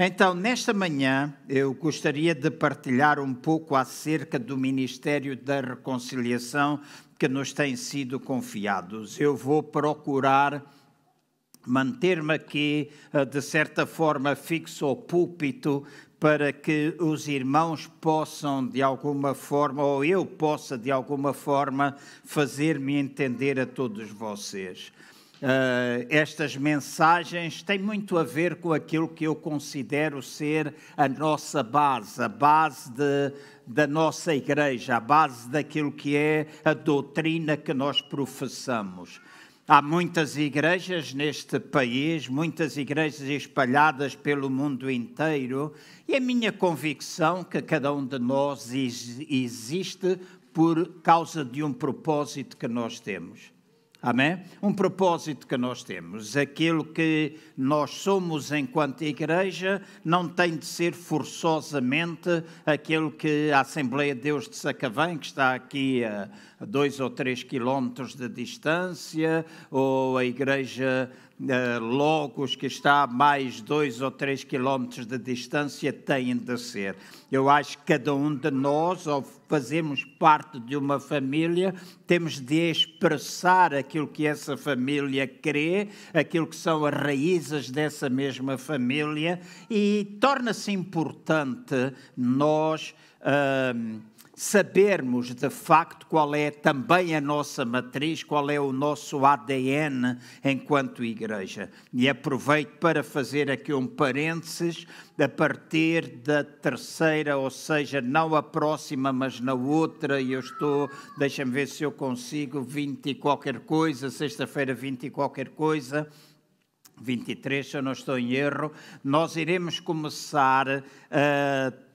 Então, nesta manhã, eu gostaria de partilhar um pouco acerca do Ministério da Reconciliação que nos tem sido confiados. Eu vou procurar manter-me aqui, eh, de certa forma, fixo ao púlpito, para que os irmãos possam, de alguma forma, ou eu possa, de alguma forma, fazer-me entender a todos vocês. Uh, estas mensagens têm muito a ver com aquilo que eu considero ser a nossa base, a base de, da nossa igreja, a base daquilo que é a doutrina que nós professamos. Há muitas igrejas neste país, muitas igrejas espalhadas pelo mundo inteiro, e a minha convicção que cada um de nós existe por causa de um propósito que nós temos. Amém? Um propósito que nós temos. Aquilo que nós somos enquanto igreja não tem de ser forçosamente aquilo que a Assembleia de Deus de Sacavém, que está aqui a dois ou três quilómetros de distância, ou a igreja uh, Logos, que está a mais dois ou três quilómetros de distância, têm de ser. Eu acho que cada um de nós, ao fazermos parte de uma família, temos de expressar aquilo que essa família crê, aquilo que são as raízes dessa mesma família, e torna-se importante nós. Uh, sabermos de facto qual é também a nossa matriz, qual é o nosso ADN enquanto igreja. E aproveito para fazer aqui um parênteses a partir da terceira, ou seja, não a próxima, mas na outra, e eu estou, deixa-me ver se eu consigo, 20 e qualquer coisa, sexta-feira 20 e qualquer coisa, 23, se eu não estou em erro, nós iremos começar, uh,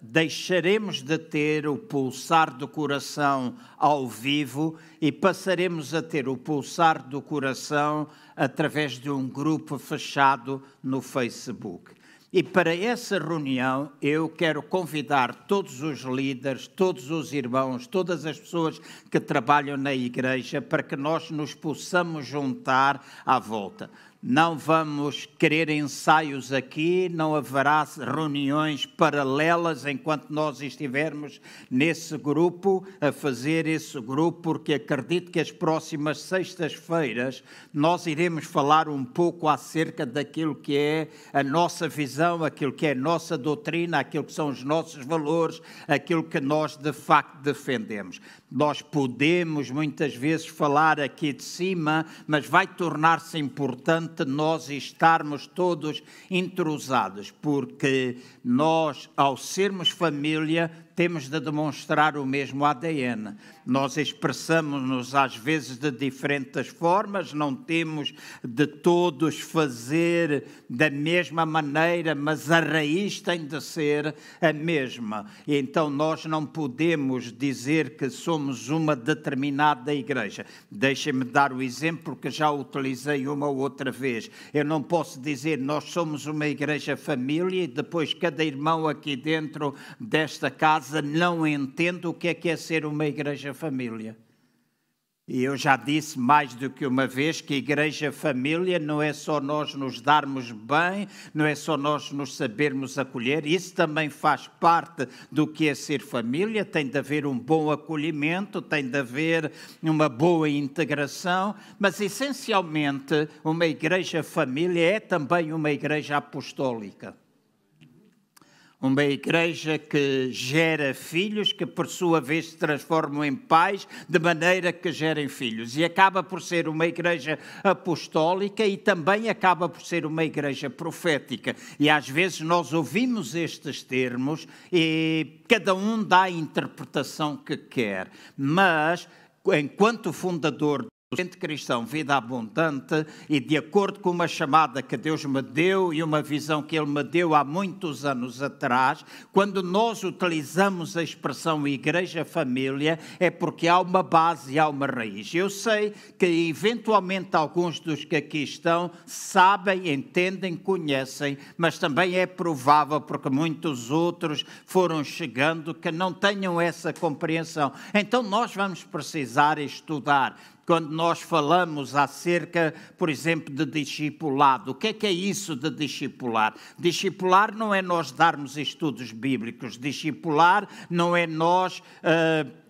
deixaremos de ter o pulsar do coração ao vivo e passaremos a ter o pulsar do coração através de um grupo fechado no Facebook. E para essa reunião eu quero convidar todos os líderes, todos os irmãos, todas as pessoas que trabalham na igreja para que nós nos possamos juntar à volta não vamos querer ensaios aqui, não haverá reuniões paralelas enquanto nós estivermos nesse grupo, a fazer esse grupo, porque acredito que as próximas sextas-feiras nós iremos falar um pouco acerca daquilo que é a nossa visão, aquilo que é a nossa doutrina, aquilo que são os nossos valores, aquilo que nós de facto defendemos. Nós podemos muitas vezes falar aqui de cima, mas vai tornar-se importante nós estarmos todos intrusados, porque nós, ao sermos família, temos de demonstrar o mesmo ADN. Nós expressamos-nos às vezes de diferentes formas, não temos de todos fazer da mesma maneira, mas a raiz tem de ser a mesma. E então nós não podemos dizer que somos uma determinada igreja. Deixem-me dar o exemplo que já utilizei uma ou outra vez. Eu não posso dizer nós somos uma igreja família e depois cada irmão aqui dentro desta casa casa não entende o que é que é ser uma igreja família. E eu já disse mais do que uma vez que igreja família não é só nós nos darmos bem, não é só nós nos sabermos acolher, isso também faz parte do que é ser família, tem de haver um bom acolhimento, tem de haver uma boa integração, mas essencialmente uma igreja família é também uma igreja apostólica uma igreja que gera filhos, que por sua vez se transformam em pais, de maneira que gerem filhos. E acaba por ser uma igreja apostólica e também acaba por ser uma igreja profética. E às vezes nós ouvimos estes termos e cada um dá a interpretação que quer. Mas, enquanto fundador Gente cristão, vida abundante e de acordo com uma chamada que Deus me deu e uma visão que Ele me deu há muitos anos atrás, quando nós utilizamos a expressão igreja família, é porque há uma base e há uma raiz. Eu sei que eventualmente alguns dos que aqui estão sabem, entendem, conhecem, mas também é provável porque muitos outros foram chegando que não tenham essa compreensão. Então nós vamos precisar estudar quando nós falamos acerca, por exemplo, de discipulado. O que é que é isso de discipular? Discipular não é nós darmos estudos bíblicos, discipular não é nós. Uh,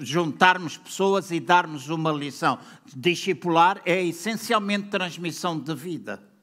juntarmos pessoas e darmos uma lição. Discipular é essencialmente transmissão de vida.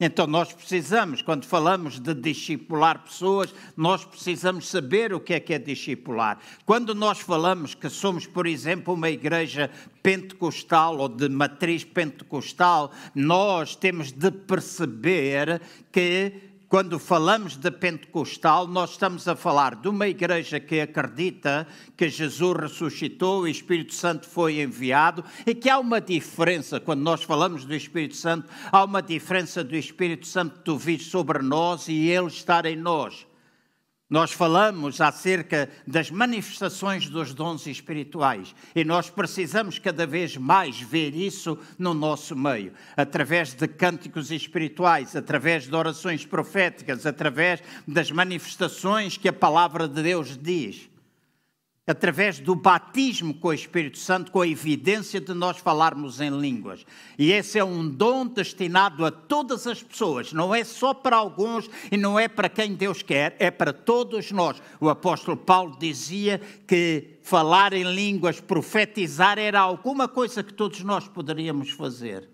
Então, nós precisamos, quando falamos de discipular pessoas, nós precisamos saber o que é que é discipular. Quando nós falamos que somos, por exemplo, uma igreja pentecostal ou de matriz pentecostal, nós temos de perceber que quando falamos de pentecostal, nós estamos a falar de uma igreja que acredita que Jesus ressuscitou, o Espírito Santo foi enviado e que há uma diferença, quando nós falamos do Espírito Santo, há uma diferença do Espírito Santo vir sobre nós e ele estar em nós. Nós falamos acerca das manifestações dos dons espirituais e nós precisamos cada vez mais ver isso no nosso meio, através de cânticos espirituais, através de orações proféticas, através das manifestações que a palavra de Deus diz através do batismo com o Espírito Santo, com a evidência de nós falarmos em línguas. E esse é um dom destinado a todas as pessoas, não é só para alguns e não é para quem Deus quer, é para todos nós. O apóstolo Paulo dizia que falar em línguas, profetizar, era alguma coisa que todos nós poderíamos fazer.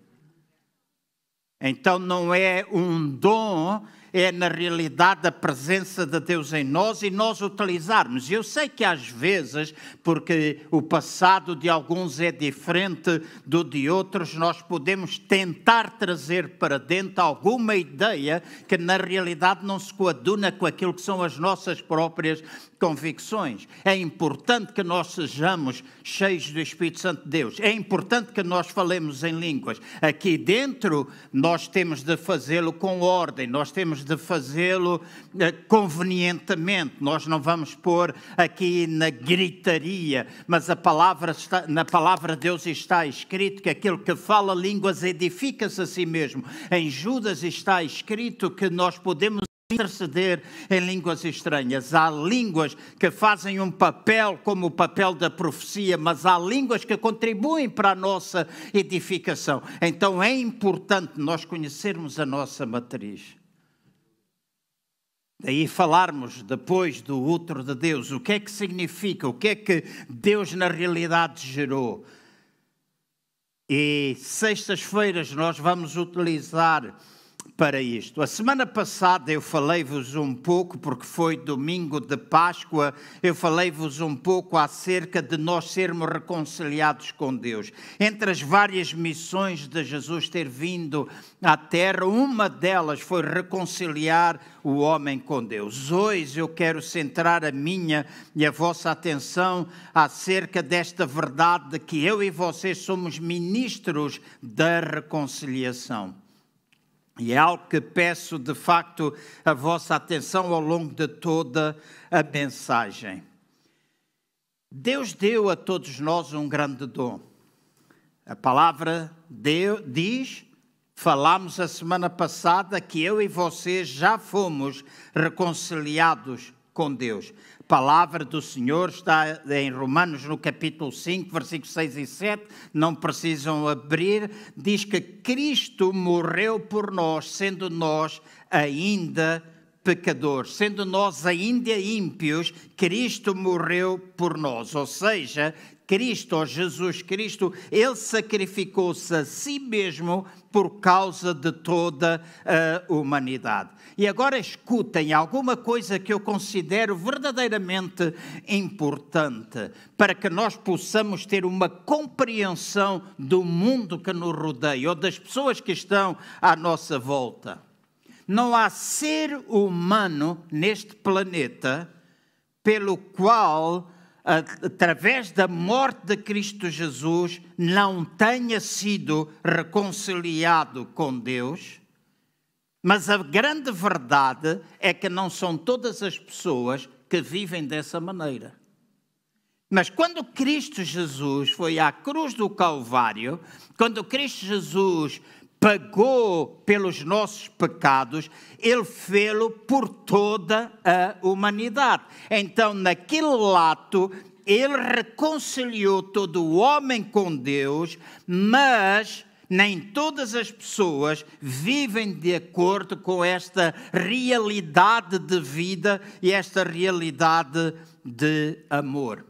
Então não é um dom é, na realidade, a presença de Deus em nós e nós utilizarmos. Eu sei que às vezes, porque o passado de alguns é diferente do de outros, nós podemos tentar trazer para dentro alguma ideia que na realidade não se coaduna com aquilo que são as nossas próprias convicções. É importante que nós sejamos cheios do Espírito Santo de Deus. É importante que nós falemos em línguas. Aqui dentro, nós temos de fazê-lo com ordem, nós temos de fazê-lo eh, convenientemente. Nós não vamos pôr aqui na gritaria, mas a palavra está, na palavra de Deus está escrito que aquele que fala línguas edifica-se a si mesmo. Em Judas está escrito que nós podemos interceder em línguas estranhas. Há línguas que fazem um papel como o papel da profecia, mas há línguas que contribuem para a nossa edificação. Então é importante nós conhecermos a nossa matriz. Daí falarmos depois do outro de Deus, o que é que significa, o que é que Deus na realidade gerou. E sextas-feiras nós vamos utilizar para isto. A semana passada eu falei-vos um pouco, porque foi domingo de Páscoa, eu falei-vos um pouco acerca de nós sermos reconciliados com Deus. Entre as várias missões de Jesus ter vindo à Terra, uma delas foi reconciliar o homem com Deus. Hoje eu quero centrar a minha e a vossa atenção acerca desta verdade de que eu e vocês somos ministros da reconciliação. E é algo que peço de facto a vossa atenção ao longo de toda a mensagem. Deus deu a todos nós um grande dom. A palavra deu, diz, falamos a semana passada, que eu e vocês já fomos reconciliados com Deus palavra do Senhor está em Romanos, no capítulo 5, versículos 6 e 7, não precisam abrir, diz que Cristo morreu por nós, sendo nós ainda pecadores, sendo nós ainda ímpios, Cristo morreu por nós, ou seja, Cristo, Jesus Cristo, ele sacrificou-se a si mesmo por causa de toda a humanidade. E agora escutem alguma coisa que eu considero verdadeiramente importante para que nós possamos ter uma compreensão do mundo que nos rodeia ou das pessoas que estão à nossa volta. Não há ser humano neste planeta pelo qual através da morte de Cristo Jesus, não tenha sido reconciliado com Deus. Mas a grande verdade é que não são todas as pessoas que vivem dessa maneira. Mas quando Cristo Jesus foi à cruz do Calvário, quando Cristo Jesus pagou pelos nossos pecados, ele fê-lo por toda a humanidade. Então, naquele ato, ele reconciliou todo o homem com Deus, mas nem todas as pessoas vivem de acordo com esta realidade de vida e esta realidade de amor.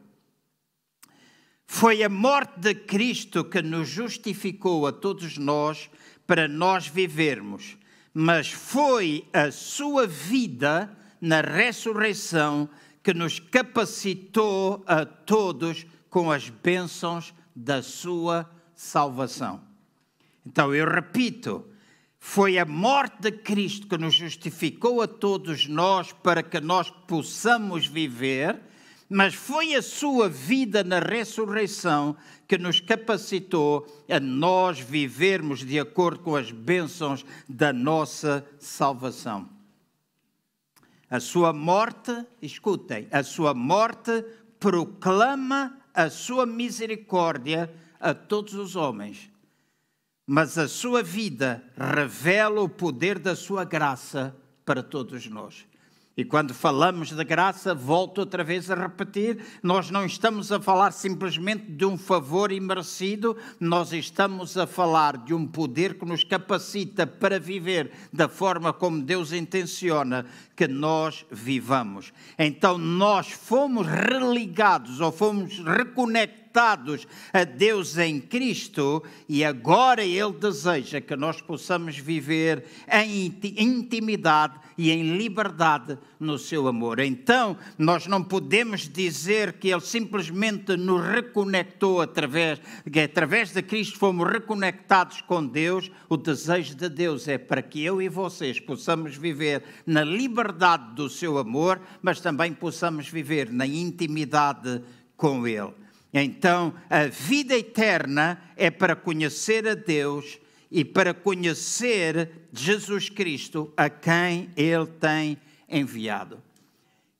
Foi a morte de Cristo que nos justificou a todos nós para nós vivermos, mas foi a sua vida na ressurreição que nos capacitou a todos com as bênçãos da sua salvação. Então eu repito, foi a morte de Cristo que nos justificou a todos nós para que nós possamos viver, mas foi a sua vida na ressurreição que nos capacitou a nós vivermos de acordo com as bênçãos da nossa salvação. A sua morte, escutem, a sua morte proclama a sua misericórdia a todos os homens, mas a sua vida revela o poder da sua graça para todos nós. E quando falamos de graça, volto outra vez a repetir, nós não estamos a falar simplesmente de um favor imerecido, nós estamos a falar de um poder que nos capacita para viver da forma como Deus intenciona que nós vivamos. Então nós fomos religados ou fomos reconectados a Deus em Cristo e agora Ele deseja que nós possamos viver em intimidade e em liberdade no seu amor. Então, nós não podemos dizer que Ele simplesmente nos reconectou através, que através de Cristo fomos reconectados com Deus. O desejo de Deus é para que eu e vocês possamos viver na liberdade do seu amor, mas também possamos viver na intimidade com Ele. Então, a vida eterna é para conhecer a Deus e para conhecer Jesus Cristo, a quem Ele tem enviado.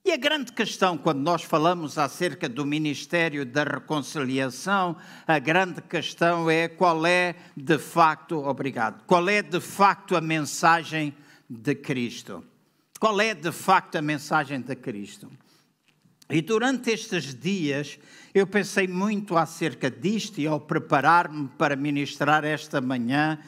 E a grande questão, quando nós falamos acerca do ministério da reconciliação, a grande questão é qual é de facto, obrigado, qual é de facto a mensagem de Cristo? Qual é de facto a mensagem de Cristo? E durante estes dias eu pensei muito acerca disto e ao preparar-me para ministrar esta manhã,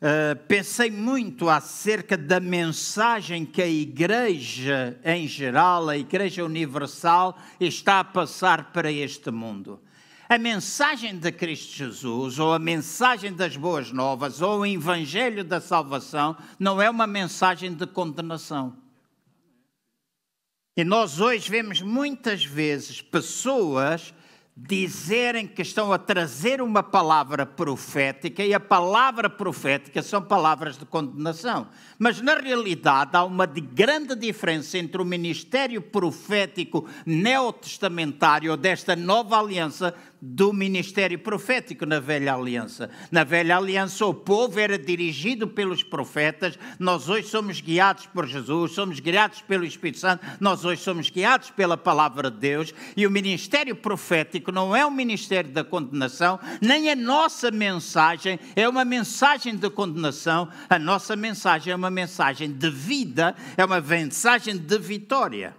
uh, pensei muito acerca da mensagem que a Igreja em geral, a Igreja Universal, está a passar para este mundo. A mensagem de Cristo Jesus, ou a mensagem das boas novas, ou o Evangelho da salvação, não é uma mensagem de condenação. E nós hoje vemos muitas vezes pessoas dizerem que estão a trazer uma palavra profética e a palavra profética são palavras de condenação. Mas na realidade há uma grande diferença entre o ministério profético neotestamentário desta nova aliança do ministério profético na velha aliança. Na velha aliança o povo era dirigido pelos profetas, nós hoje somos guiados por Jesus, somos guiados pelo Espírito Santo, nós hoje somos guiados pela palavra de Deus e o ministério profético não é um ministério da condenação, nem a nossa mensagem é uma mensagem de condenação, a nossa mensagem é uma mensagem de vida, é uma mensagem de vitória.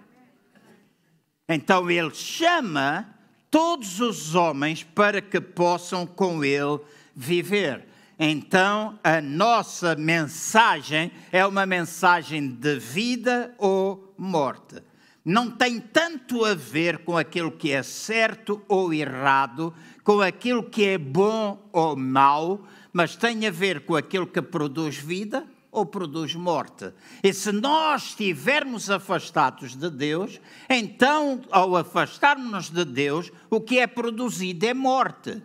Então ele chama todos os homens para que possam com ele viver. Então, a nossa mensagem é uma mensagem de vida ou morte. Não tem tanto a ver com aquilo que é certo ou errado, com aquilo que é bom ou mau, mas tem a ver com aquilo que produz vida ou produz morte. E se nós estivermos afastados de Deus, então, ao afastarmos-nos de Deus, o que é produzido é morte.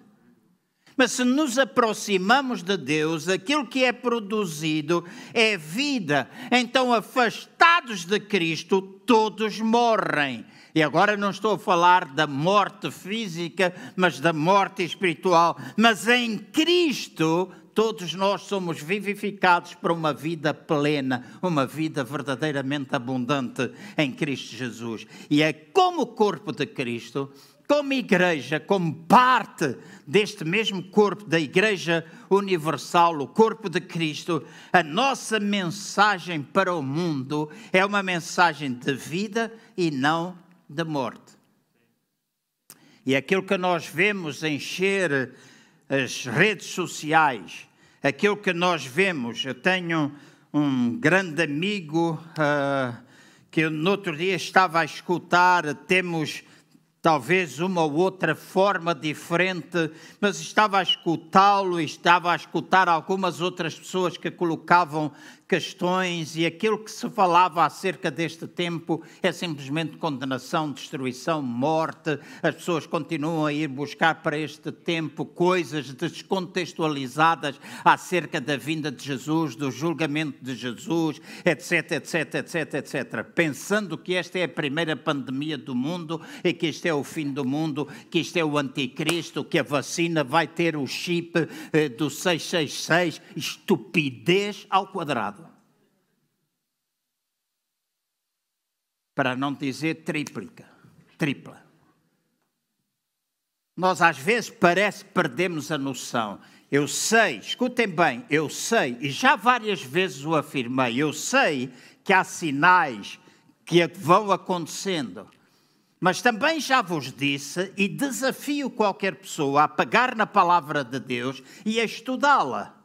Mas se nos aproximamos de Deus, aquilo que é produzido é vida. Então, afastados de Cristo, todos morrem. E agora não estou a falar da morte física, mas da morte espiritual. Mas em Cristo todos nós somos vivificados para uma vida plena, uma vida verdadeiramente abundante em Cristo Jesus. E é como corpo de Cristo, como igreja, como parte deste mesmo corpo da Igreja Universal, o corpo de Cristo, a nossa mensagem para o mundo é uma mensagem de vida e não de morte. E aquilo que nós vemos encher as redes sociais, aquilo que nós vemos, eu tenho um grande amigo uh, que no outro dia estava a escutar, temos talvez uma ou outra forma diferente, mas estava a escutá-lo e estava a escutar algumas outras pessoas que colocavam questões e aquilo que se falava acerca deste tempo é simplesmente condenação, destruição, morte. As pessoas continuam a ir buscar para este tempo coisas descontextualizadas acerca da vinda de Jesus, do julgamento de Jesus, etc, etc, etc, etc. Pensando que esta é a primeira pandemia do mundo e que este é o fim do mundo, que isto é o anticristo, que a vacina vai ter o chip eh, do 666, estupidez ao quadrado. Para não dizer tríplica, tripla. Nós às vezes parece que perdemos a noção. Eu sei, escutem bem, eu sei, e já várias vezes o afirmei, eu sei que há sinais que vão acontecendo. Mas também já vos disse e desafio qualquer pessoa a pegar na palavra de Deus e a estudá-la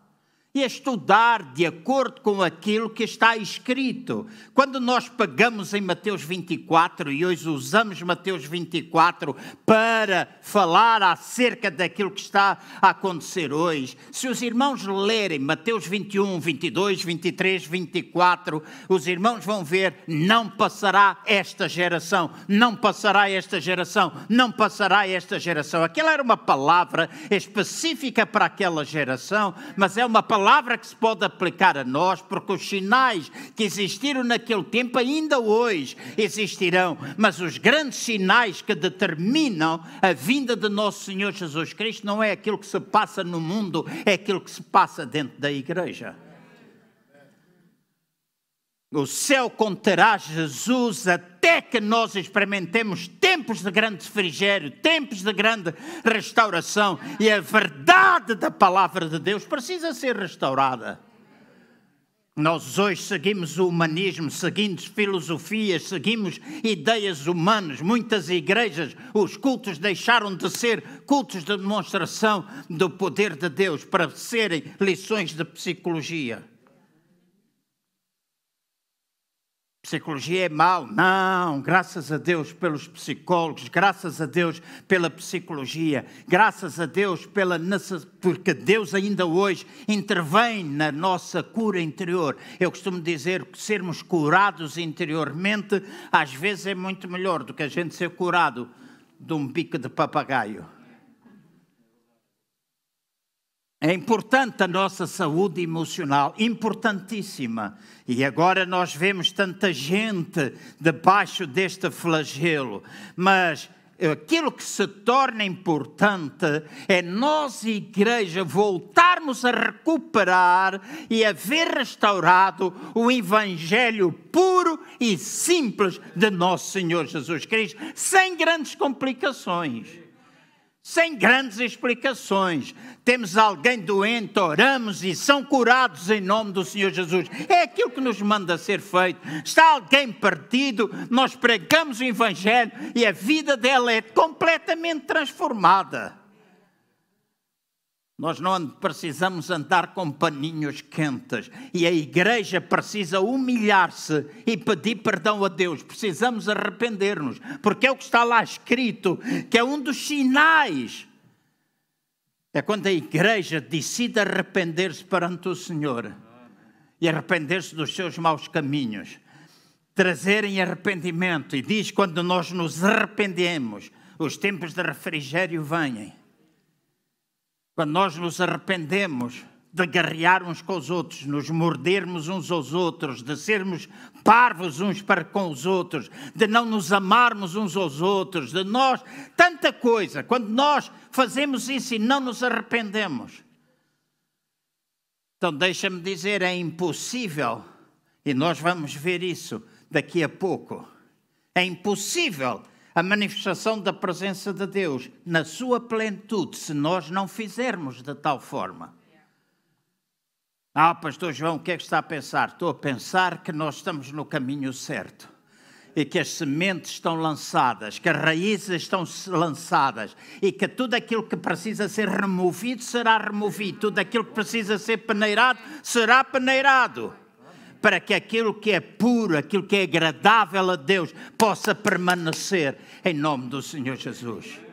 e estudar de acordo com aquilo que está escrito. Quando nós pegamos em Mateus 24 e hoje usamos Mateus 24 para falar acerca daquilo que está a acontecer hoje, se os irmãos lerem Mateus 21, 22, 23, 24, os irmãos vão ver: não passará esta geração, não passará esta geração, não passará esta geração. Aquela era uma palavra específica para aquela geração, mas é uma palavra palavra que se pode aplicar a nós, porque os sinais que existiram naquele tempo ainda hoje existirão, mas os grandes sinais que determinam a vinda de nosso Senhor Jesus Cristo não é aquilo que se passa no mundo, é aquilo que se passa dentro da igreja. O céu conterá Jesus até que nós experimentemos tempos de grande refrigério, tempos de grande restauração. E a verdade da palavra de Deus precisa ser restaurada. Nós hoje seguimos o humanismo, seguimos filosofias, seguimos ideias humanas. Muitas igrejas, os cultos deixaram de ser cultos de demonstração do poder de Deus para serem lições de psicologia. Psicologia é mal. Não, graças a Deus pelos psicólogos, graças a Deus pela psicologia, graças a Deus pela porque Deus ainda hoje intervém na nossa cura interior. Eu costumo dizer que sermos curados interiormente às vezes é muito melhor do que a gente ser curado de um bico de papagaio. É importante a nossa saúde emocional, importantíssima. E agora nós vemos tanta gente debaixo deste flagelo, mas aquilo que se torna importante é nós, igreja, voltarmos a recuperar e a ver restaurado o Evangelho puro e simples de nosso Senhor Jesus Cristo, sem grandes complicações sem grandes explicações. Temos alguém doente, oramos e são curados em nome do Senhor Jesus. É aquilo que nos manda ser feito. Está alguém partido, nós pregamos o Evangelho e a vida dela é completamente transformada. Nós não precisamos andar com paninhos quentes e a igreja precisa humilhar-se e pedir perdão a Deus. Precisamos arrepender-nos, porque é o que está lá escrito, que é um dos sinais. É quando a igreja decide arrepender-se perante o Senhor e arrepender-se dos seus maus caminhos, trazerem arrependimento. E diz: quando nós nos arrependemos, os tempos de refrigério vêm quando nós nos arrependemos de guerrear uns com os outros, nos mordermos uns aos outros, de sermos parvos uns para com os outros, de não nos amarmos uns aos outros, de nós, tanta coisa. Quando nós fazemos isso e não nos arrependemos, então deixa-me dizer, é impossível, e nós vamos ver isso daqui a pouco, é impossível a manifestação da presença de Deus na sua plenitude, se nós não fizermos de tal forma. Ah, Pastor João, o que é que está a pensar? Estou a pensar que nós estamos no caminho certo. e que as sementes estão lançadas, que as raízes estão lançadas e que tudo aquilo que precisa ser removido será removido, tudo aquilo que precisa ser peneirado será peneirado. Para que aquilo que é puro, aquilo que é agradável a Deus, possa permanecer em nome do Senhor Jesus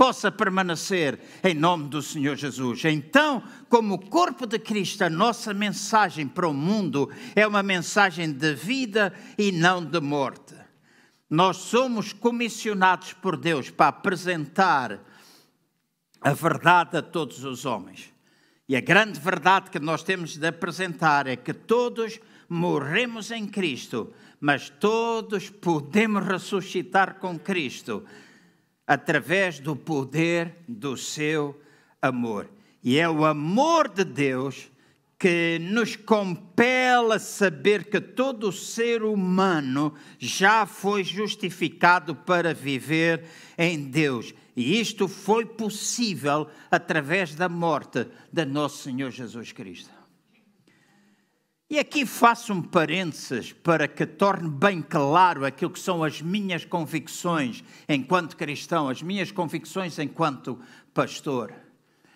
possa permanecer em nome do Senhor Jesus. Então, como corpo de Cristo, a nossa mensagem para o mundo é uma mensagem de vida e não de morte. Nós somos comissionados por Deus para apresentar a verdade a todos os homens. E a grande verdade que nós temos de apresentar é que todos morremos em Cristo, mas todos podemos ressuscitar com Cristo através do poder do seu amor. E é o amor de Deus que nos compela a saber que todo ser humano já foi justificado para viver em Deus. E isto foi possível através da morte de nosso Senhor Jesus Cristo. E aqui faço um parênteses para que torne bem claro aquilo que são as minhas convicções enquanto cristão, as minhas convicções enquanto pastor.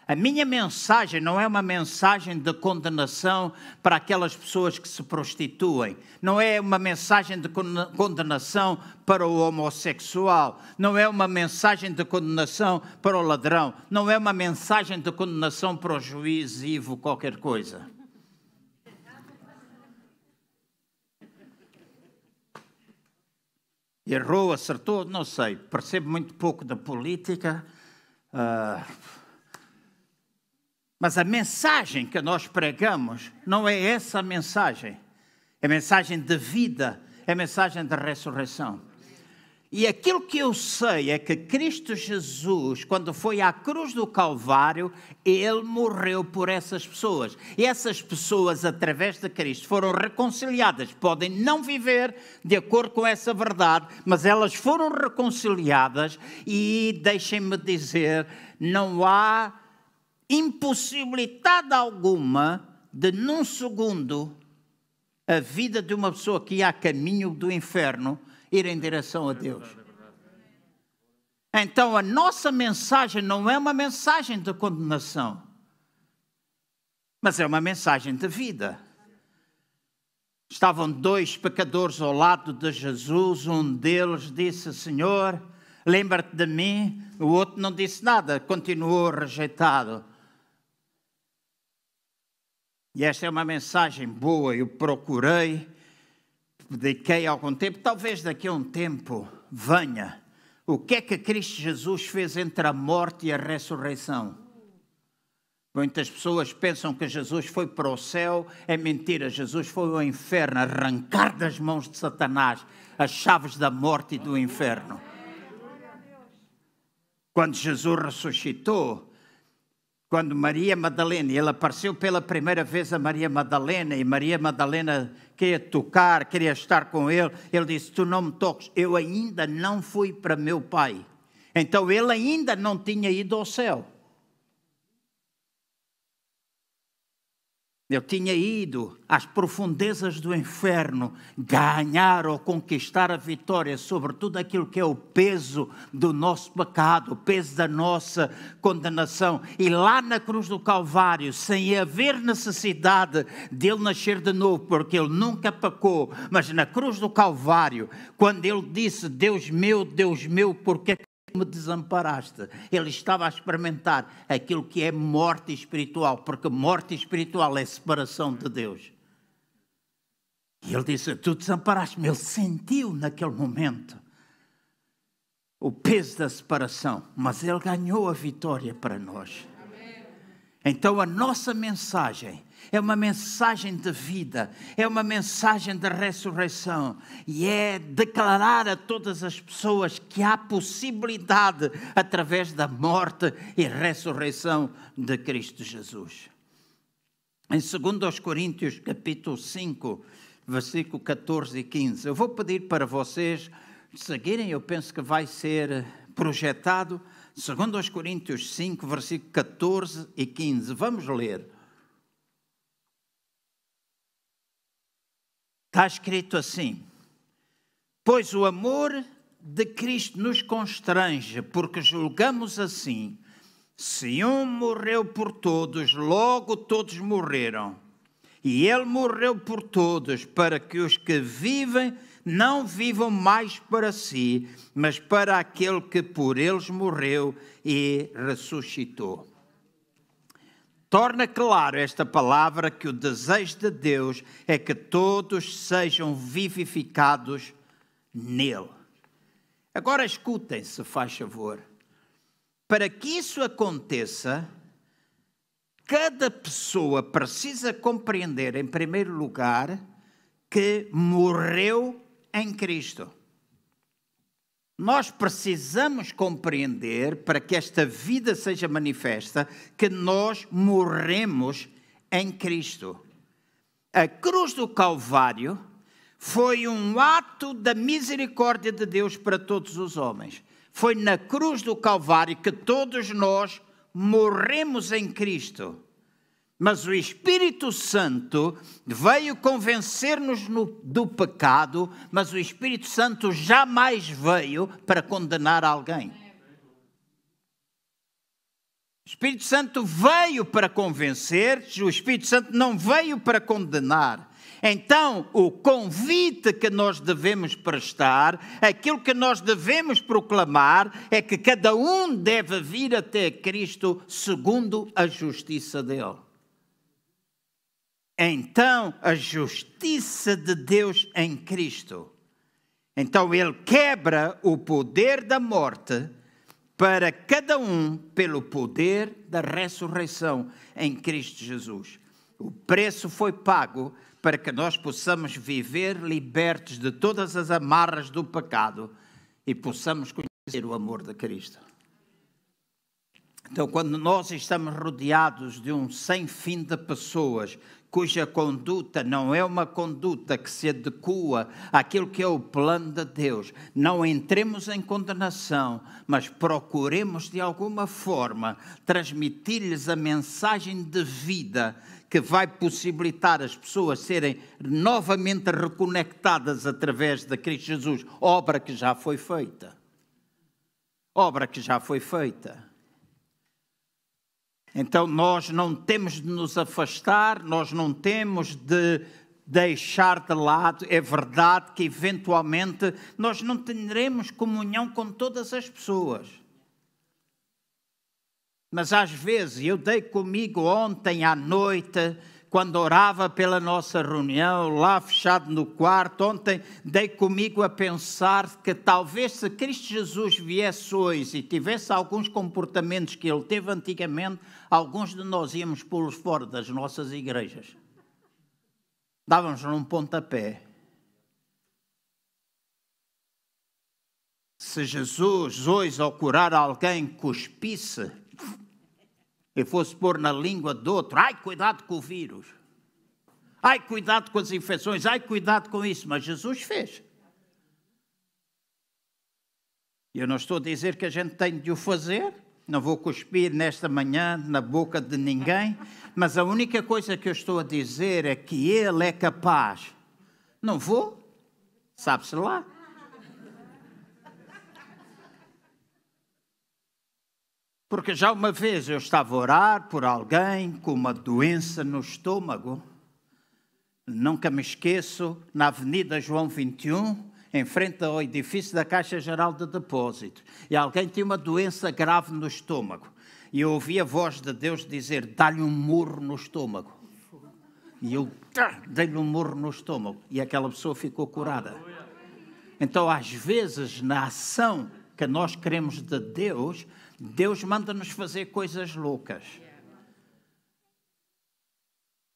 A minha mensagem não é uma mensagem de condenação para aquelas pessoas que se prostituem, não é uma mensagem de condenação para o homossexual, não é uma mensagem de condenação para o ladrão, não é uma mensagem de condenação para o juiz Ivo qualquer coisa. Errou, acertou, não sei. Percebo muito pouco da política. Uh, mas a mensagem que nós pregamos não é essa mensagem. É mensagem de vida, é mensagem de ressurreição. E aquilo que eu sei é que Cristo Jesus, quando foi à cruz do Calvário, ele morreu por essas pessoas. E essas pessoas, através de Cristo, foram reconciliadas. Podem não viver de acordo com essa verdade, mas elas foram reconciliadas. E deixem-me dizer: não há impossibilidade alguma de, num segundo, a vida de uma pessoa que ia a caminho do inferno ir em direção a Deus. Então a nossa mensagem não é uma mensagem de condenação, mas é uma mensagem de vida. Estavam dois pecadores ao lado de Jesus, um deles disse: Senhor, lembra-te de mim. O outro não disse nada, continuou rejeitado. E esta é uma mensagem boa, eu procurei dediquei algum tempo, talvez daqui a um tempo venha. O que é que Cristo Jesus fez entre a morte e a ressurreição? Muitas pessoas pensam que Jesus foi para o céu, é mentira. Jesus foi ao inferno, arrancar das mãos de Satanás as chaves da morte e do inferno. Quando Jesus ressuscitou, quando Maria Madalena, ele apareceu pela primeira vez a Maria Madalena, e Maria Madalena queria tocar, queria estar com ele, ele disse: Tu não me toques, eu ainda não fui para meu pai. Então ele ainda não tinha ido ao céu. Eu tinha ido às profundezas do inferno ganhar ou conquistar a vitória sobre tudo aquilo que é o peso do nosso pecado, o peso da nossa condenação. E lá na cruz do Calvário, sem haver necessidade de ele nascer de novo, porque ele nunca pecou, mas na cruz do Calvário, quando ele disse: Deus meu, Deus meu, por que me desamparaste. Ele estava a experimentar aquilo que é morte espiritual, porque morte espiritual é separação de Deus. E ele disse: Tu desamparaste-me. Ele sentiu naquele momento o peso da separação, mas ele ganhou a vitória para nós. Então a nossa mensagem é uma mensagem de vida, é uma mensagem de ressurreição e é declarar a todas as pessoas que há possibilidade através da morte e ressurreição de Cristo Jesus. Em 2 Coríntios, capítulo 5, versículo 14 e 15, eu vou pedir para vocês seguirem, eu penso que vai ser projetado, 2 Coríntios 5, versículo 14 e 15. Vamos ler. Está escrito assim: Pois o amor de Cristo nos constrange, porque julgamos assim: se um morreu por todos, logo todos morreram. E ele morreu por todos, para que os que vivem não vivam mais para si, mas para aquele que por eles morreu e ressuscitou. Torna claro esta palavra que o desejo de Deus é que todos sejam vivificados nele. Agora escutem, se faz favor. Para que isso aconteça, cada pessoa precisa compreender, em primeiro lugar, que morreu em Cristo. Nós precisamos compreender, para que esta vida seja manifesta, que nós morremos em Cristo. A cruz do Calvário foi um ato da misericórdia de Deus para todos os homens. Foi na cruz do Calvário que todos nós morremos em Cristo. Mas o Espírito Santo veio convencer-nos do pecado, mas o Espírito Santo jamais veio para condenar alguém. O Espírito Santo veio para convencer, o Espírito Santo não veio para condenar. Então, o convite que nós devemos prestar, aquilo que nós devemos proclamar, é que cada um deve vir até Cristo segundo a justiça dele. Então, a justiça de Deus em Cristo. Então, ele quebra o poder da morte para cada um pelo poder da ressurreição em Cristo Jesus. O preço foi pago para que nós possamos viver libertos de todas as amarras do pecado e possamos conhecer o amor de Cristo. Então, quando nós estamos rodeados de um sem fim de pessoas cuja conduta não é uma conduta que se adequa àquilo que é o plano de Deus. Não entremos em condenação, mas procuremos de alguma forma transmitir-lhes a mensagem de vida que vai possibilitar as pessoas serem novamente reconectadas através de Cristo Jesus, obra que já foi feita. Obra que já foi feita. Então nós não temos de nos afastar, nós não temos de deixar de lado. É verdade que eventualmente nós não teremos comunhão com todas as pessoas. Mas às vezes eu dei comigo ontem à noite quando orava pela nossa reunião, lá fechado no quarto, ontem dei comigo a pensar que talvez se Cristo Jesus viesse hoje e tivesse alguns comportamentos que ele teve antigamente, alguns de nós íamos pô-los fora das nossas igrejas. Dávamos num pontapé. Se Jesus hoje, ao curar alguém, cuspisse e fosse pôr na língua do outro, ai, cuidado com o vírus, ai, cuidado com as infecções, ai, cuidado com isso, mas Jesus fez. Eu não estou a dizer que a gente tem de o fazer, não vou cuspir nesta manhã na boca de ninguém, mas a única coisa que eu estou a dizer é que Ele é capaz. Não vou? Sabe-se lá. Porque já uma vez eu estava a orar por alguém com uma doença no estômago. Nunca me esqueço, na Avenida João 21, em frente ao edifício da Caixa Geral de Depósitos. E alguém tinha uma doença grave no estômago. E eu ouvi a voz de Deus dizer: dá-lhe um murro no estômago. E eu dei-lhe um murro no estômago. E aquela pessoa ficou curada. Então, às vezes, na ação que nós queremos de Deus, Deus manda-nos fazer coisas loucas.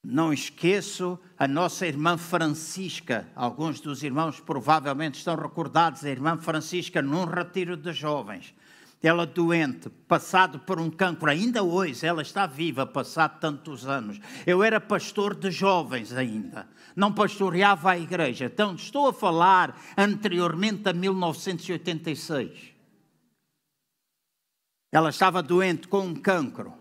Não esqueço a nossa irmã Francisca. Alguns dos irmãos provavelmente estão recordados. A irmã Francisca num retiro de jovens. Ela doente, passado por um cancro, ainda hoje ela está viva, passado tantos anos. Eu era pastor de jovens ainda, não pastoreava a igreja. Então estou a falar anteriormente a 1986. Ela estava doente com um cancro.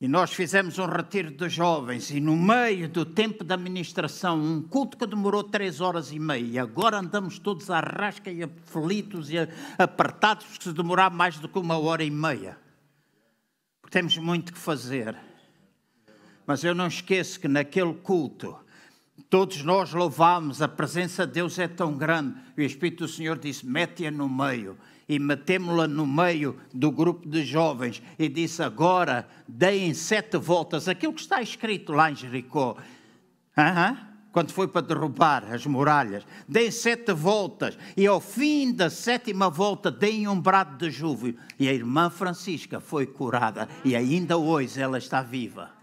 E nós fizemos um retiro de jovens e no meio do tempo da ministração, um culto que demorou três horas e meia, e agora andamos todos à rasca e aflitos e apertados, porque se demorar mais do que uma hora e meia. Porque temos muito que fazer. Mas eu não esqueço que naquele culto, todos nós louvamos, a presença de Deus é tão grande. E o Espírito do Senhor disse: mete-a no meio e metemos-la no meio do grupo de jovens e disse: Agora deem sete voltas, aquilo que está escrito lá em Jericó. Quando foi para derrubar as muralhas, deem sete voltas e ao fim da sétima volta deem um brado de júbilo. E a irmã Francisca foi curada e ainda hoje ela está viva.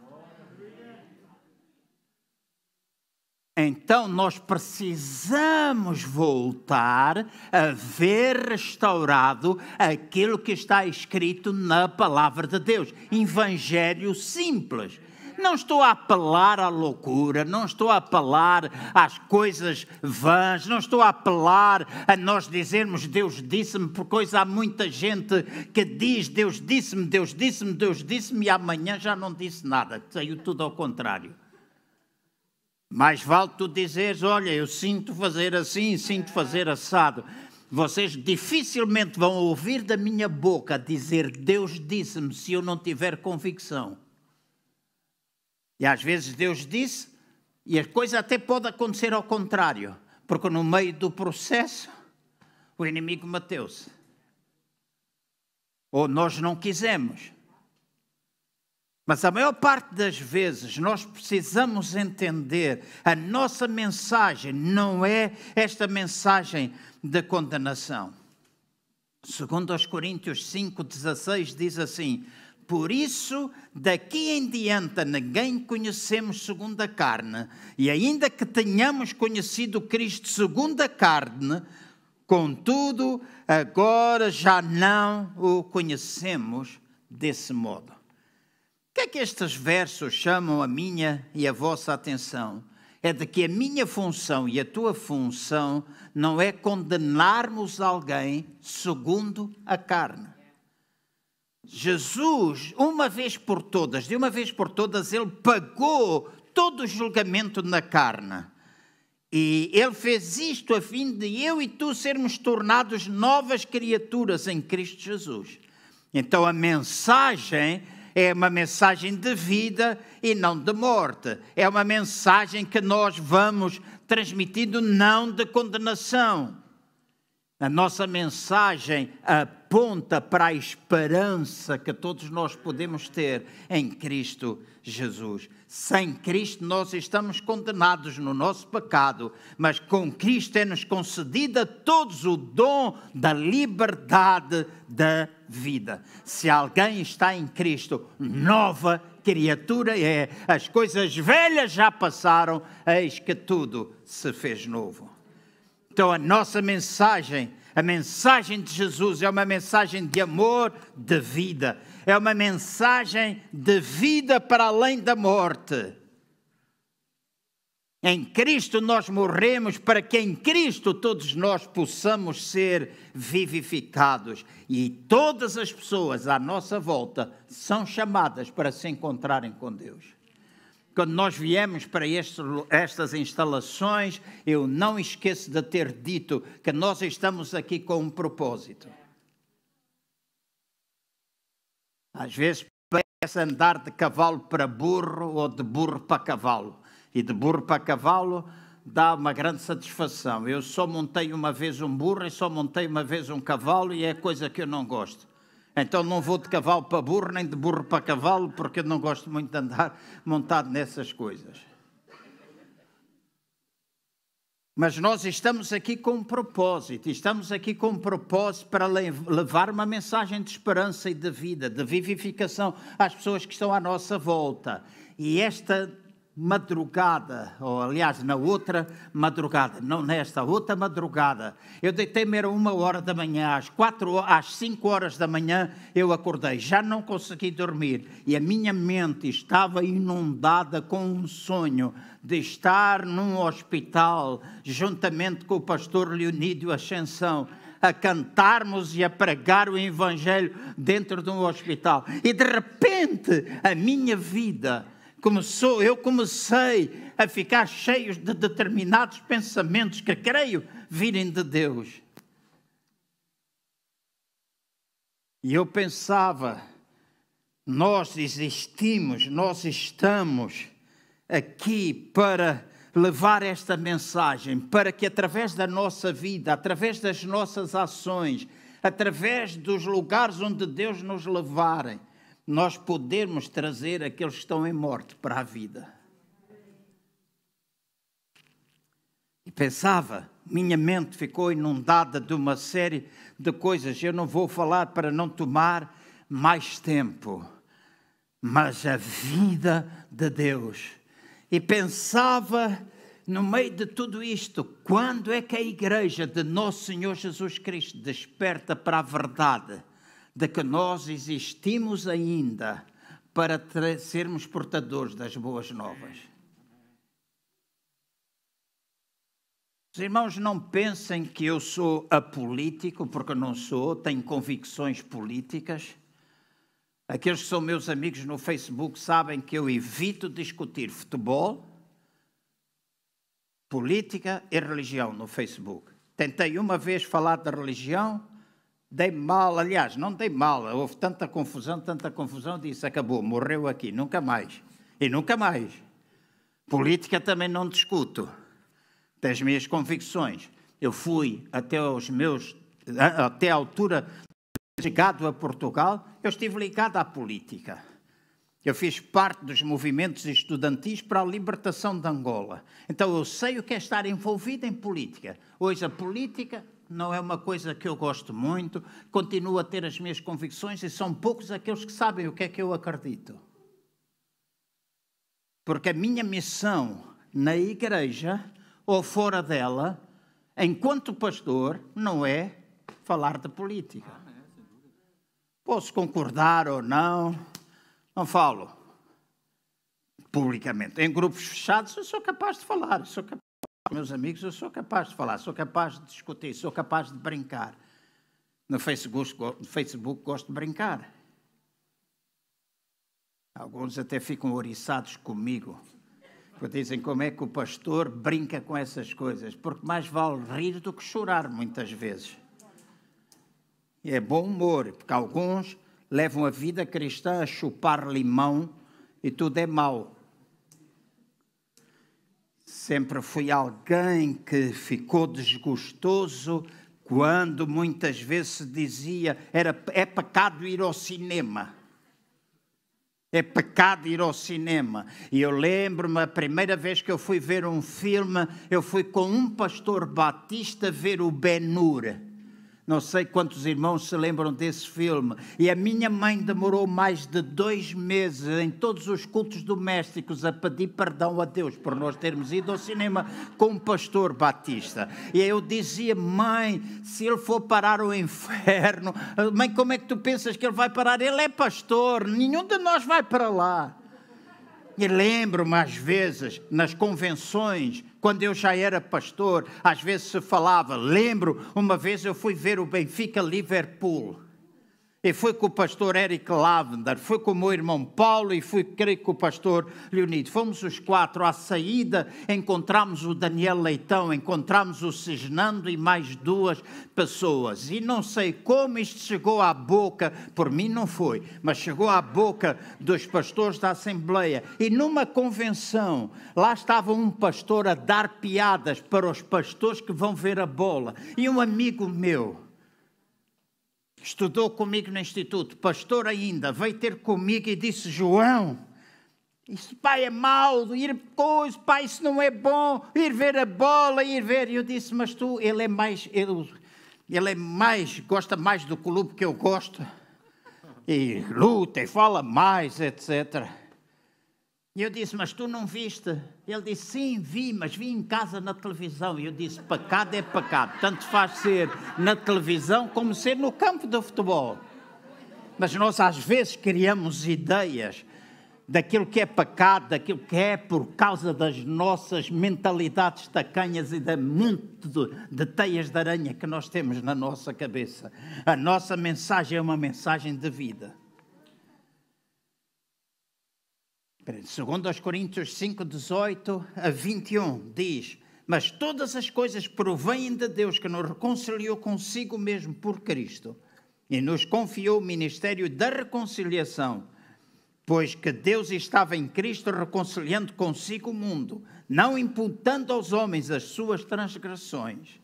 Então nós precisamos voltar a ver restaurado aquilo que está escrito na palavra de Deus. Evangelho simples. Não estou a apelar à loucura, não estou a apelar às coisas vãs, não estou a apelar a nós dizermos Deus disse-me, por coisa há muita gente que diz Deus disse-me, Deus disse-me, Deus disse-me e amanhã já não disse nada, saiu tudo ao contrário. Mais vale tu dizeres: Olha, eu sinto fazer assim, sinto fazer assado. Vocês dificilmente vão ouvir da minha boca dizer Deus disse-me se eu não tiver convicção. E às vezes Deus disse, e a coisa até pode acontecer ao contrário, porque no meio do processo o inimigo mateu-se. Ou nós não quisemos. Mas a maior parte das vezes nós precisamos entender a nossa mensagem não é esta mensagem de condenação. Segundo aos Coríntios 5:16 diz assim: Por isso, daqui em diante ninguém conhecemos segundo a carne, e ainda que tenhamos conhecido Cristo segundo a carne, contudo, agora já não o conhecemos desse modo que é que estes versos chamam a minha e a vossa atenção? É de que a minha função e a tua função não é condenarmos alguém segundo a carne. Jesus, uma vez por todas, de uma vez por todas, ele pagou todo o julgamento na carne. E ele fez isto a fim de eu e tu sermos tornados novas criaturas em Cristo Jesus. Então a mensagem é uma mensagem de vida e não de morte. É uma mensagem que nós vamos transmitindo, não de condenação. A nossa mensagem aponta para a esperança que todos nós podemos ter em Cristo Jesus. Sem Cristo nós estamos condenados no nosso pecado, mas com Cristo é-nos concedida a todos o dom da liberdade da vida. Se alguém está em Cristo, nova criatura é. As coisas velhas já passaram, eis que tudo se fez novo. Então a nossa mensagem, a mensagem de Jesus é uma mensagem de amor, de vida é uma mensagem de vida para além da morte. Em Cristo nós morremos para que em Cristo todos nós possamos ser vivificados. E todas as pessoas à nossa volta são chamadas para se encontrarem com Deus. Quando nós viemos para este, estas instalações, eu não esqueço de ter dito que nós estamos aqui com um propósito. Às vezes parece andar de cavalo para burro ou de burro para cavalo. E de burro para cavalo dá uma grande satisfação. Eu só montei uma vez um burro e só montei uma vez um cavalo e é coisa que eu não gosto. Então não vou de cavalo para burro nem de burro para cavalo porque eu não gosto muito de andar montado nessas coisas. Mas nós estamos aqui com um propósito, estamos aqui com um propósito para levar uma mensagem de esperança e de vida, de vivificação às pessoas que estão à nossa volta. E esta madrugada, ou aliás, na outra madrugada, não nesta, outra madrugada, eu deitei-me era uma hora da manhã, às quatro, às cinco horas da manhã eu acordei, já não consegui dormir. E a minha mente estava inundada com um sonho de estar num hospital juntamente com o pastor Leonídio Ascensão a cantarmos e a pregar o Evangelho dentro de um hospital. E de repente a minha vida começou, eu comecei a ficar cheio de determinados pensamentos que creio virem de Deus. E eu pensava, nós existimos, nós estamos aqui para levar esta mensagem, para que através da nossa vida, através das nossas ações, através dos lugares onde Deus nos levarem, nós podermos trazer aqueles que estão em morte para a vida. E pensava, minha mente ficou inundada de uma série de coisas. Eu não vou falar para não tomar mais tempo, mas a vida de Deus. E pensava, no meio de tudo isto, quando é que a igreja de Nosso Senhor Jesus Cristo desperta para a verdade de que nós existimos ainda para sermos portadores das boas novas? Os irmãos não pensem que eu sou apolítico, porque não sou, tenho convicções políticas. Aqueles que são meus amigos no Facebook sabem que eu evito discutir futebol, política e religião no Facebook. Tentei uma vez falar da religião, dei mal, aliás, não dei mal, houve tanta confusão, tanta confusão, disse acabou, morreu aqui, nunca mais. E nunca mais. Política também não discuto das minhas convicções. Eu fui até os meus, até a altura chegado a Portugal, eu estive ligado à política. Eu fiz parte dos movimentos estudantis para a libertação de Angola. Então eu sei o que é estar envolvido em política. Hoje a política não é uma coisa que eu gosto muito, continuo a ter as minhas convicções e são poucos aqueles que sabem o que é que eu acredito. Porque a minha missão na igreja ou fora dela, enquanto pastor, não é falar de política. Posso concordar ou não, não falo publicamente. Em grupos fechados, eu sou capaz de falar, sou capaz, meus amigos, eu sou capaz de falar, sou capaz de discutir, sou capaz de brincar. No Facebook, no Facebook gosto de brincar. Alguns até ficam oriçados comigo porque dizem como é que o pastor brinca com essas coisas, porque mais vale rir do que chorar muitas vezes. E é bom humor, porque alguns levam a vida cristã a chupar limão e tudo é mau. Sempre fui alguém que ficou desgostoso quando muitas vezes se dizia era é pecado ir ao cinema. É pecado ir ao cinema. E eu lembro-me, a primeira vez que eu fui ver um filme, eu fui com um pastor batista ver o Ben-Hur. Não sei quantos irmãos se lembram desse filme. E a minha mãe demorou mais de dois meses em todos os cultos domésticos a pedir perdão a Deus por nós termos ido ao cinema com um pastor batista. E eu dizia, mãe, se ele for parar o inferno, mãe, como é que tu pensas que ele vai parar? Ele é pastor, nenhum de nós vai para lá. E lembro-me, às vezes, nas convenções, quando eu já era pastor, às vezes se falava. Lembro, uma vez eu fui ver o Benfica Liverpool. E fui com o pastor Eric Lavender, fui com o meu irmão Paulo e fui, creio, com o pastor Leonido. Fomos os quatro. À saída, encontramos o Daniel Leitão, encontramos o Cisnando e mais duas pessoas. E não sei como isto chegou à boca, por mim não foi, mas chegou à boca dos pastores da Assembleia. E numa convenção, lá estava um pastor a dar piadas para os pastores que vão ver a bola. E um amigo meu estudou comigo no instituto, pastor ainda, veio ter comigo e disse: João, isso pai é mau, ir coisa, pai, isso não é bom, ir ver a bola, ir ver. E eu disse: Mas tu, ele é mais, ele, ele é mais, gosta mais do clube que eu gosto, e luta e fala mais, etc. E eu disse, mas tu não viste? Ele disse, sim, vi, mas vi em casa na televisão. E eu disse, pecado é pecado. Tanto faz ser na televisão como ser no campo do futebol. Mas nós às vezes criamos ideias daquilo que é pecado, daquilo que é por causa das nossas mentalidades tacanhas e da monte de, de teias de aranha que nós temos na nossa cabeça. A nossa mensagem é uma mensagem de vida. Segundo aos Coríntios 5, 18 a 21, diz, mas todas as coisas provêm de Deus que nos reconciliou consigo mesmo por Cristo e nos confiou o ministério da reconciliação, pois que Deus estava em Cristo reconciliando consigo o mundo, não imputando aos homens as suas transgressões,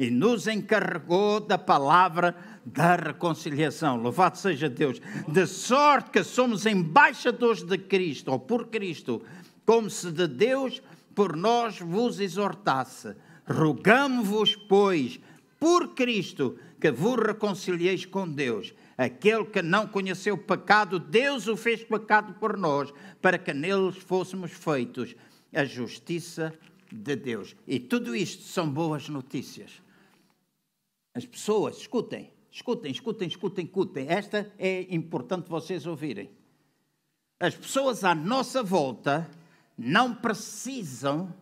e nos encarregou da palavra da reconciliação. Louvado seja Deus! De sorte que somos embaixadores de Cristo, ou por Cristo, como se de Deus por nós vos exortasse. Rogamo-vos, pois, por Cristo, que vos reconcilieis com Deus. Aquele que não conheceu pecado, Deus o fez pecado por nós, para que neles fôssemos feitos a justiça de Deus. E tudo isto são boas notícias. As pessoas, escutem, escutem, escutem, escutem, escutem. Esta é importante vocês ouvirem. As pessoas à nossa volta não precisam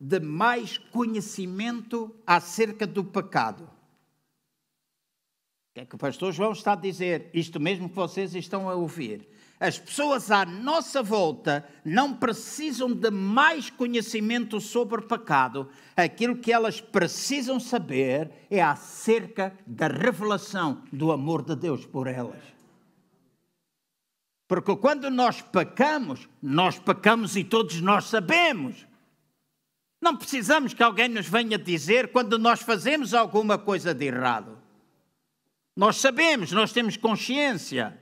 de mais conhecimento acerca do pecado. O que é que o pastor João está a dizer? Isto mesmo que vocês estão a ouvir. As pessoas à nossa volta não precisam de mais conhecimento sobre o pecado. Aquilo que elas precisam saber é acerca da revelação do amor de Deus por elas. Porque quando nós pecamos, nós pecamos e todos nós sabemos. Não precisamos que alguém nos venha dizer quando nós fazemos alguma coisa de errado. Nós sabemos, nós temos consciência.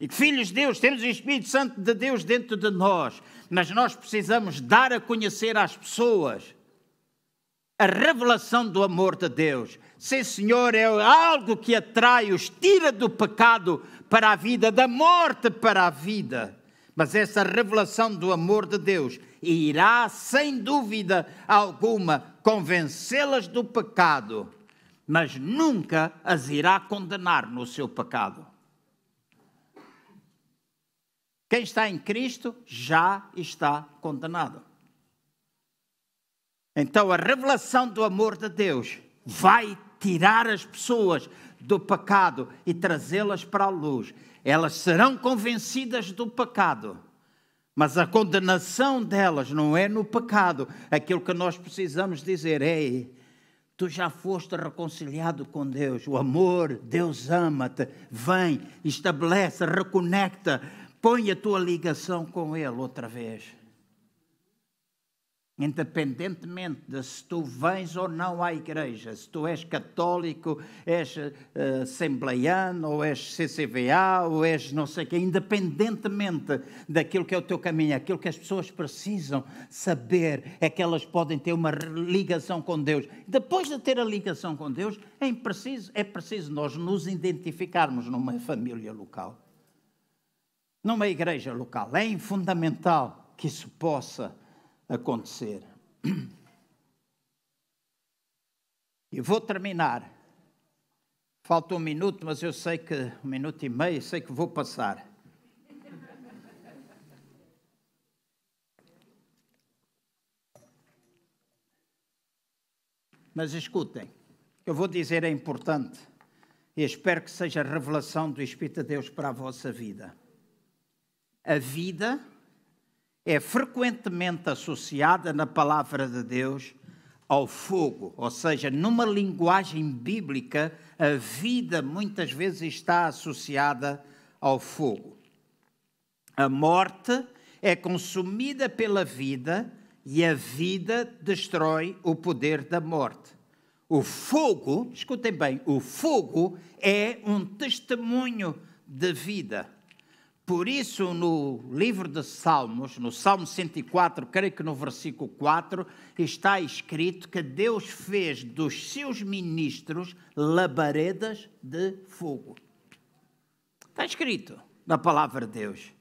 E filhos de Deus, temos o Espírito Santo de Deus dentro de nós, mas nós precisamos dar a conhecer às pessoas a revelação do amor de Deus. Sim, Senhor, é algo que atrai, os tira do pecado para a vida, da morte para a vida. Mas essa revelação do amor de Deus irá, sem dúvida alguma, convencê-las do pecado mas nunca as irá condenar no seu pecado. Quem está em Cristo já está condenado. Então a revelação do amor de Deus vai tirar as pessoas do pecado e trazê-las para a luz. Elas serão convencidas do pecado. Mas a condenação delas não é no pecado. Aquilo que nós precisamos dizer é: Tu já foste reconciliado com Deus. O amor, Deus ama-te. Vem, estabelece, reconecta. Põe a tua ligação com Ele outra vez. Independentemente de se tu vens ou não à igreja, se tu és católico, és uh, assembleiano, ou és CCVA, ou és não sei o quê, independentemente daquilo que é o teu caminho, aquilo que as pessoas precisam saber é que elas podem ter uma ligação com Deus. Depois de ter a ligação com Deus, é preciso, é preciso nós nos identificarmos numa família local, numa igreja local. É fundamental que isso possa acontecer. E vou terminar. Falta um minuto, mas eu sei que um minuto e meio, sei que vou passar. Mas escutem, eu vou dizer é importante e espero que seja revelação do Espírito de Deus para a vossa vida. A vida é frequentemente associada na palavra de Deus ao fogo, ou seja, numa linguagem bíblica, a vida muitas vezes está associada ao fogo. A morte é consumida pela vida e a vida destrói o poder da morte. O fogo, escutem bem, o fogo é um testemunho de vida. Por isso, no livro de Salmos, no Salmo 104, creio que no versículo 4, está escrito que Deus fez dos seus ministros labaredas de fogo. Está escrito na palavra de Deus.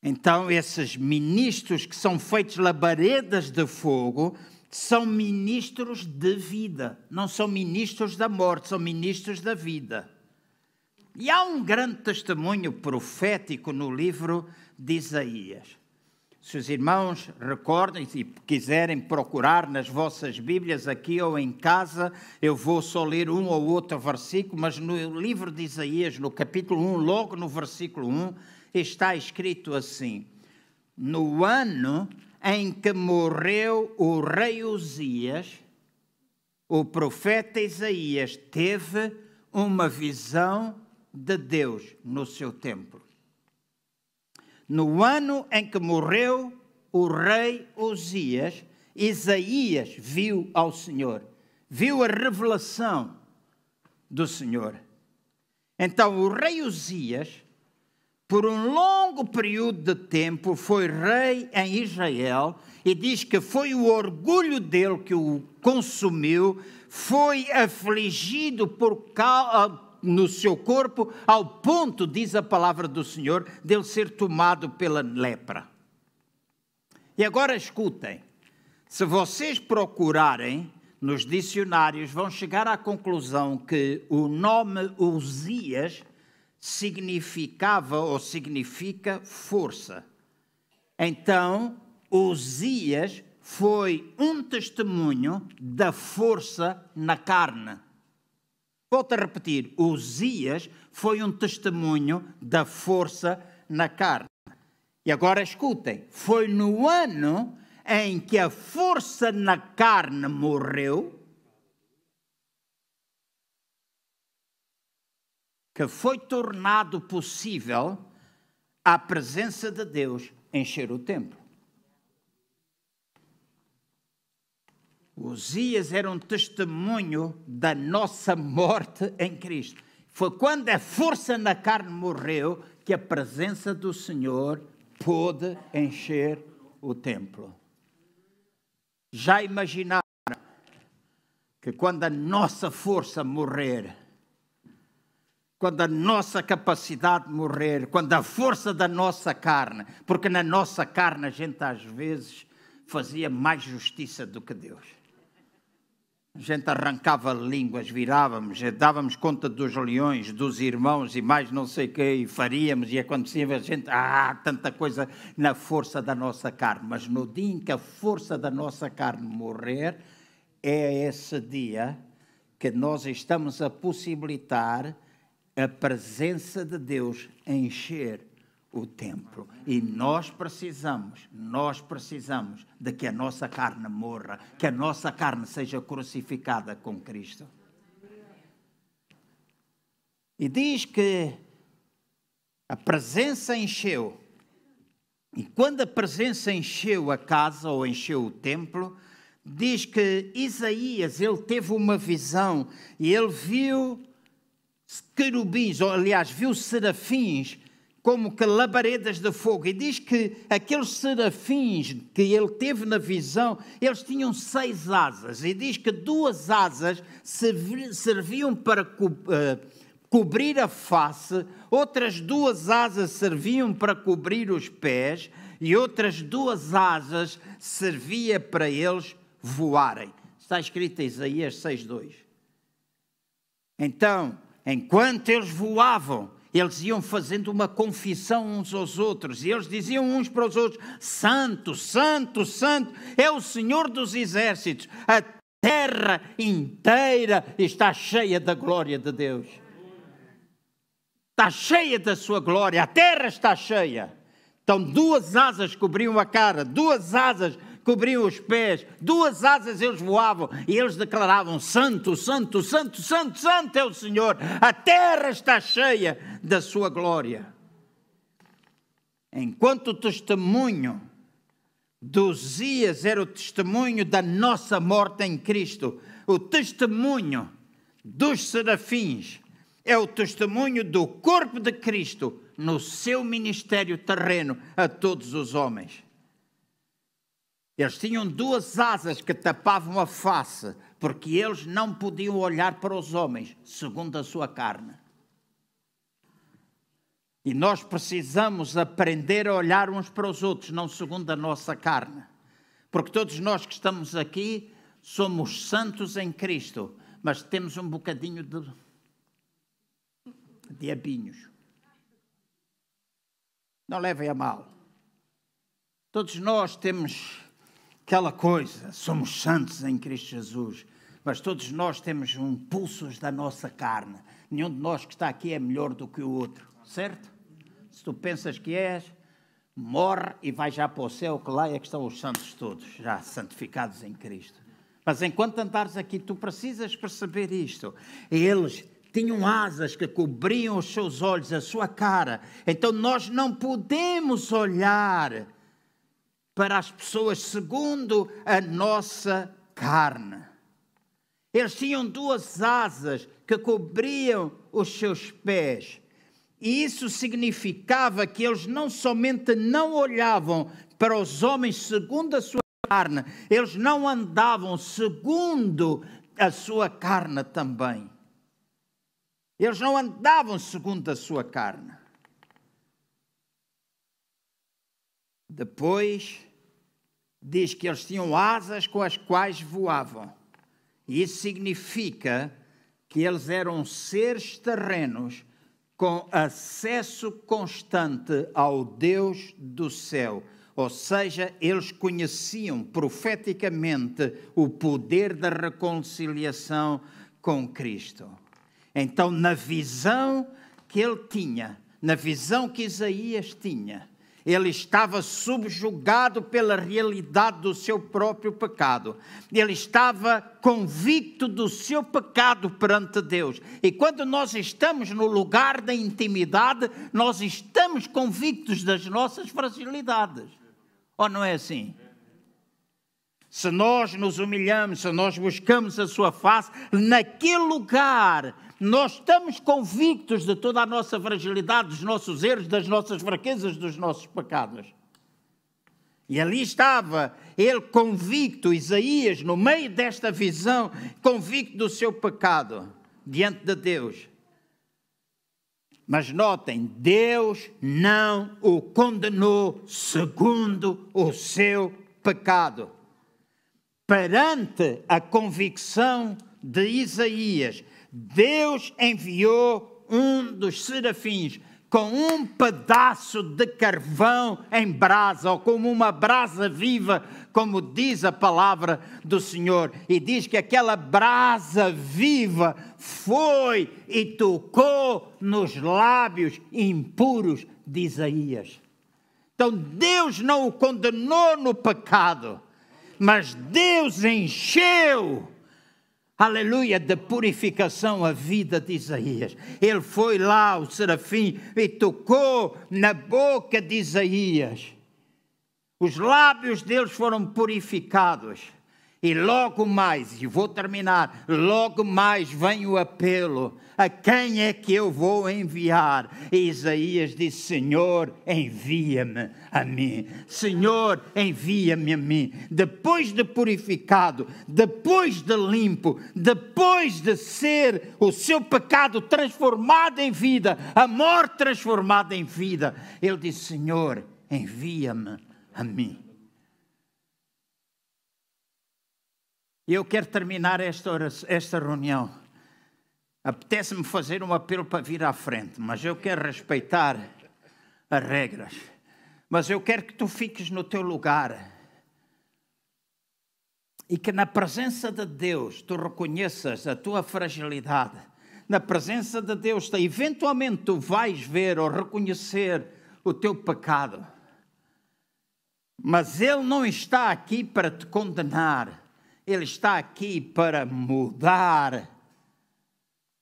Então, esses ministros que são feitos labaredas de fogo são ministros de vida, não são ministros da morte, são ministros da vida. E há um grande testemunho profético no livro de Isaías. Se os irmãos recordem e quiserem procurar nas vossas Bíblias, aqui ou em casa, eu vou só ler um ou outro versículo, mas no livro de Isaías, no capítulo 1, logo no versículo 1, está escrito assim: No ano em que morreu o rei Uzias, o profeta Isaías teve uma visão de Deus no seu templo. No ano em que morreu o rei Uzias, Isaías viu ao Senhor, viu a revelação do Senhor. Então, o rei Uzias, por um longo período de tempo, foi rei em Israel e diz que foi o orgulho dele que o consumiu, foi afligido por causa no seu corpo, ao ponto, diz a palavra do Senhor, de ele ser tomado pela lepra. E agora escutem: se vocês procurarem nos dicionários, vão chegar à conclusão que o nome Uzias significava ou significa força. Então, Uzias foi um testemunho da força na carne. Volto a repetir: Uzias foi um testemunho da força na carne. E agora escutem: foi no ano em que a força na carne morreu que foi tornado possível a presença de Deus encher o templo. Osias era um testemunho da nossa morte em Cristo. Foi quando a força na carne morreu que a presença do Senhor pôde encher o templo. Já imaginaram que quando a nossa força morrer, quando a nossa capacidade morrer, quando a força da nossa carne, porque na nossa carne a gente às vezes fazia mais justiça do que Deus. A gente arrancava línguas, virávamos, dávamos conta dos leões, dos irmãos e mais não sei o que, e faríamos, e acontecia a gente, ah, tanta coisa na força da nossa carne. Mas no dia em que a força da nossa carne morrer, é esse dia que nós estamos a possibilitar a presença de Deus encher o templo. E nós precisamos, nós precisamos de que a nossa carne morra, que a nossa carne seja crucificada com Cristo. E diz que a presença encheu. E quando a presença encheu a casa ou encheu o templo, diz que Isaías, ele teve uma visão e ele viu querubins, ou aliás, viu serafins como que labaredas de fogo. E diz que aqueles serafins que ele teve na visão, eles tinham seis asas. E diz que duas asas serviam para uh, cobrir a face, outras duas asas serviam para cobrir os pés, e outras duas asas servia para eles voarem. Está escrito em Isaías 6:2. Então, enquanto eles voavam, eles iam fazendo uma confissão uns aos outros, e eles diziam uns para os outros: Santo, Santo, Santo, é o Senhor dos exércitos, a terra inteira está cheia da glória de Deus. Está cheia da sua glória, a terra está cheia. Então, duas asas cobriam a cara, duas asas cobriam os pés, duas asas eles voavam e eles declaravam: Santo, Santo, Santo, Santo, Santo é o Senhor, a terra está cheia da sua glória. Enquanto o testemunho dos dias era o testemunho da nossa morte em Cristo, o testemunho dos serafins é o testemunho do corpo de Cristo no seu ministério terreno a todos os homens. Eles tinham duas asas que tapavam a face, porque eles não podiam olhar para os homens segundo a sua carne. E nós precisamos aprender a olhar uns para os outros, não segundo a nossa carne. Porque todos nós que estamos aqui somos santos em Cristo, mas temos um bocadinho de diabinhos. Não levem a mal. Todos nós temos aquela coisa, somos santos em Cristo Jesus, mas todos nós temos um pulsos da nossa carne. Nenhum de nós que está aqui é melhor do que o outro, certo? Se tu pensas que és, morre e vai já para o céu, que lá é que estão os santos todos, já santificados em Cristo. Mas enquanto andares aqui, tu precisas perceber isto. Eles tinham asas que cobriam os seus olhos, a sua cara. Então nós não podemos olhar para as pessoas segundo a nossa carne. Eles tinham duas asas que cobriam os seus pés. E isso significava que eles não somente não olhavam para os homens segundo a sua carne, eles não andavam segundo a sua carne também. Eles não andavam segundo a sua carne. Depois diz que eles tinham asas com as quais voavam. E isso significa que eles eram seres terrenos com acesso constante ao Deus do céu. Ou seja, eles conheciam profeticamente o poder da reconciliação com Cristo. Então, na visão que ele tinha, na visão que Isaías tinha, ele estava subjugado pela realidade do seu próprio pecado. Ele estava convicto do seu pecado perante Deus. E quando nós estamos no lugar da intimidade, nós estamos convictos das nossas fragilidades. Ou não é assim? Se nós nos humilhamos, se nós buscamos a sua face, naquele lugar nós estamos convictos de toda a nossa fragilidade, dos nossos erros, das nossas fraquezas, dos nossos pecados. E ali estava ele convicto, Isaías, no meio desta visão, convicto do seu pecado diante de Deus. Mas notem, Deus não o condenou segundo o seu pecado. Perante a convicção de Isaías, Deus enviou um dos serafins com um pedaço de carvão em brasa, ou como uma brasa viva, como diz a palavra do Senhor. E diz que aquela brasa viva foi e tocou nos lábios impuros de Isaías. Então Deus não o condenou no pecado, mas Deus encheu aleluia, de purificação a vida de Isaías. Ele foi lá, o serafim, e tocou na boca de Isaías. Os lábios deles foram purificados. E logo mais, e vou terminar, logo mais vem o apelo: a quem é que eu vou enviar? E Isaías disse: Senhor, envia-me a mim. Senhor, envia-me a mim. Depois de purificado, depois de limpo, depois de ser o seu pecado transformado em vida, a morte transformada em vida, ele disse: Senhor, envia-me a mim. Eu quero terminar esta, esta reunião. Apetece-me fazer um apelo para vir à frente, mas eu quero respeitar as regras. Mas eu quero que tu fiques no teu lugar e que na presença de Deus tu reconheças a tua fragilidade. Na presença de Deus, eventualmente tu vais ver ou reconhecer o teu pecado. Mas Ele não está aqui para te condenar. Ele está aqui para mudar.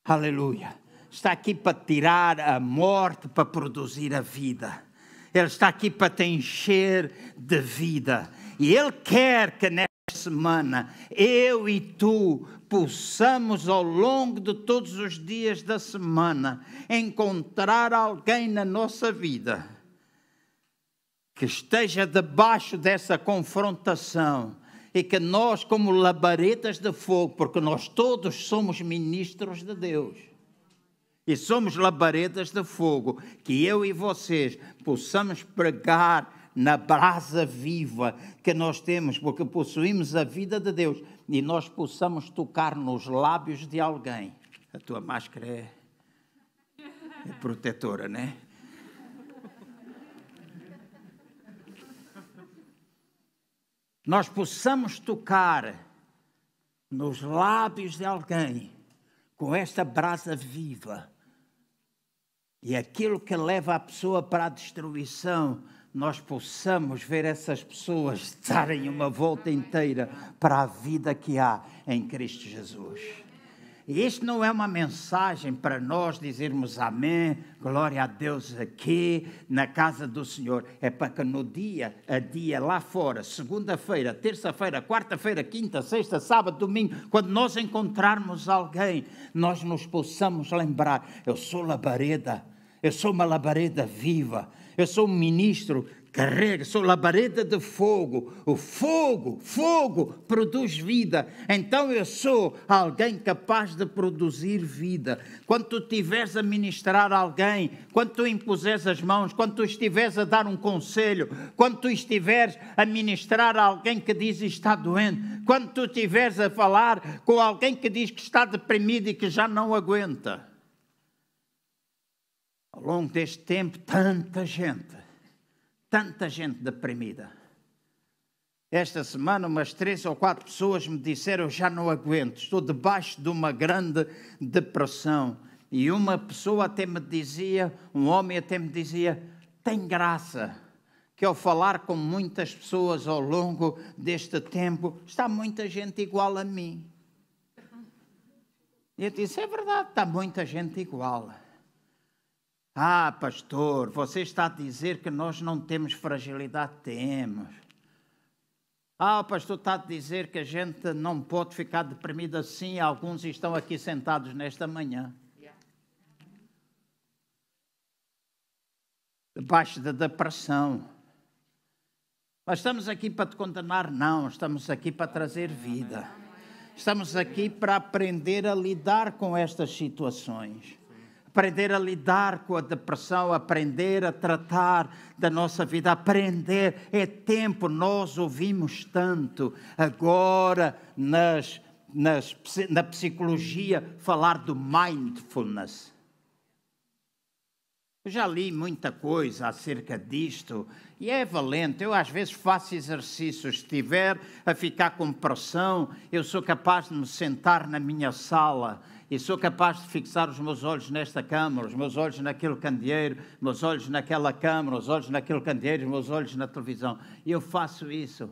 Aleluia. Está aqui para tirar a morte, para produzir a vida. Ele está aqui para te encher de vida. E Ele quer que nesta semana eu e tu possamos, ao longo de todos os dias da semana, encontrar alguém na nossa vida que esteja debaixo dessa confrontação e que nós, como labaredas de fogo, porque nós todos somos ministros de Deus, e somos labaredas de fogo, que eu e vocês possamos pregar na brasa viva que nós temos, porque possuímos a vida de Deus, e nós possamos tocar nos lábios de alguém. A tua máscara é. É protetora, né? Nós possamos tocar nos lábios de alguém com esta brasa viva e aquilo que leva a pessoa para a destruição, nós possamos ver essas pessoas darem uma volta inteira para a vida que há em Cristo Jesus. E isto não é uma mensagem para nós dizermos amém, glória a Deus aqui na casa do Senhor. É para que no dia a dia lá fora, segunda-feira, terça-feira, quarta-feira, quinta, sexta, sábado, domingo, quando nós encontrarmos alguém, nós nos possamos lembrar: eu sou labareda, eu sou uma labareda viva, eu sou um ministro carrega, sou labareda de fogo. O fogo, fogo produz vida. Então eu sou alguém capaz de produzir vida. Quando tu estiveres a ministrar a alguém, quando tu impuseres as mãos, quando tu estiveres a dar um conselho, quando tu estiveres a ministrar a alguém que diz que está doente, quando tu estiveres a falar com alguém que diz que está deprimido e que já não aguenta. Ao longo deste tempo, tanta gente tanta gente deprimida. Esta semana, umas três ou quatro pessoas me disseram: Eu já não aguento, estou debaixo de uma grande depressão. E uma pessoa até me dizia, um homem até me dizia: Tem graça que ao falar com muitas pessoas ao longo deste tempo, está muita gente igual a mim. E eu disse: É verdade, está muita gente igual. Ah, pastor, você está a dizer que nós não temos fragilidade? Temos. Ah, pastor está a dizer que a gente não pode ficar deprimido assim. Alguns estão aqui sentados nesta manhã. Debaixo da depressão. Mas estamos aqui para te condenar? Não, estamos aqui para trazer vida. Estamos aqui para aprender a lidar com estas situações aprender a lidar com a depressão, aprender a tratar da nossa vida, aprender. É tempo, nós ouvimos tanto agora nas, nas, na psicologia falar do mindfulness. Eu já li muita coisa acerca disto e é valente. Eu às vezes faço exercícios. Se estiver a ficar com pressão, eu sou capaz de me sentar na minha sala e sou capaz de fixar os meus olhos nesta câmara, os meus olhos naquele candeeiro, os meus olhos naquela câmara, os olhos naquele candeeiro, os meus olhos na televisão. E eu faço isso.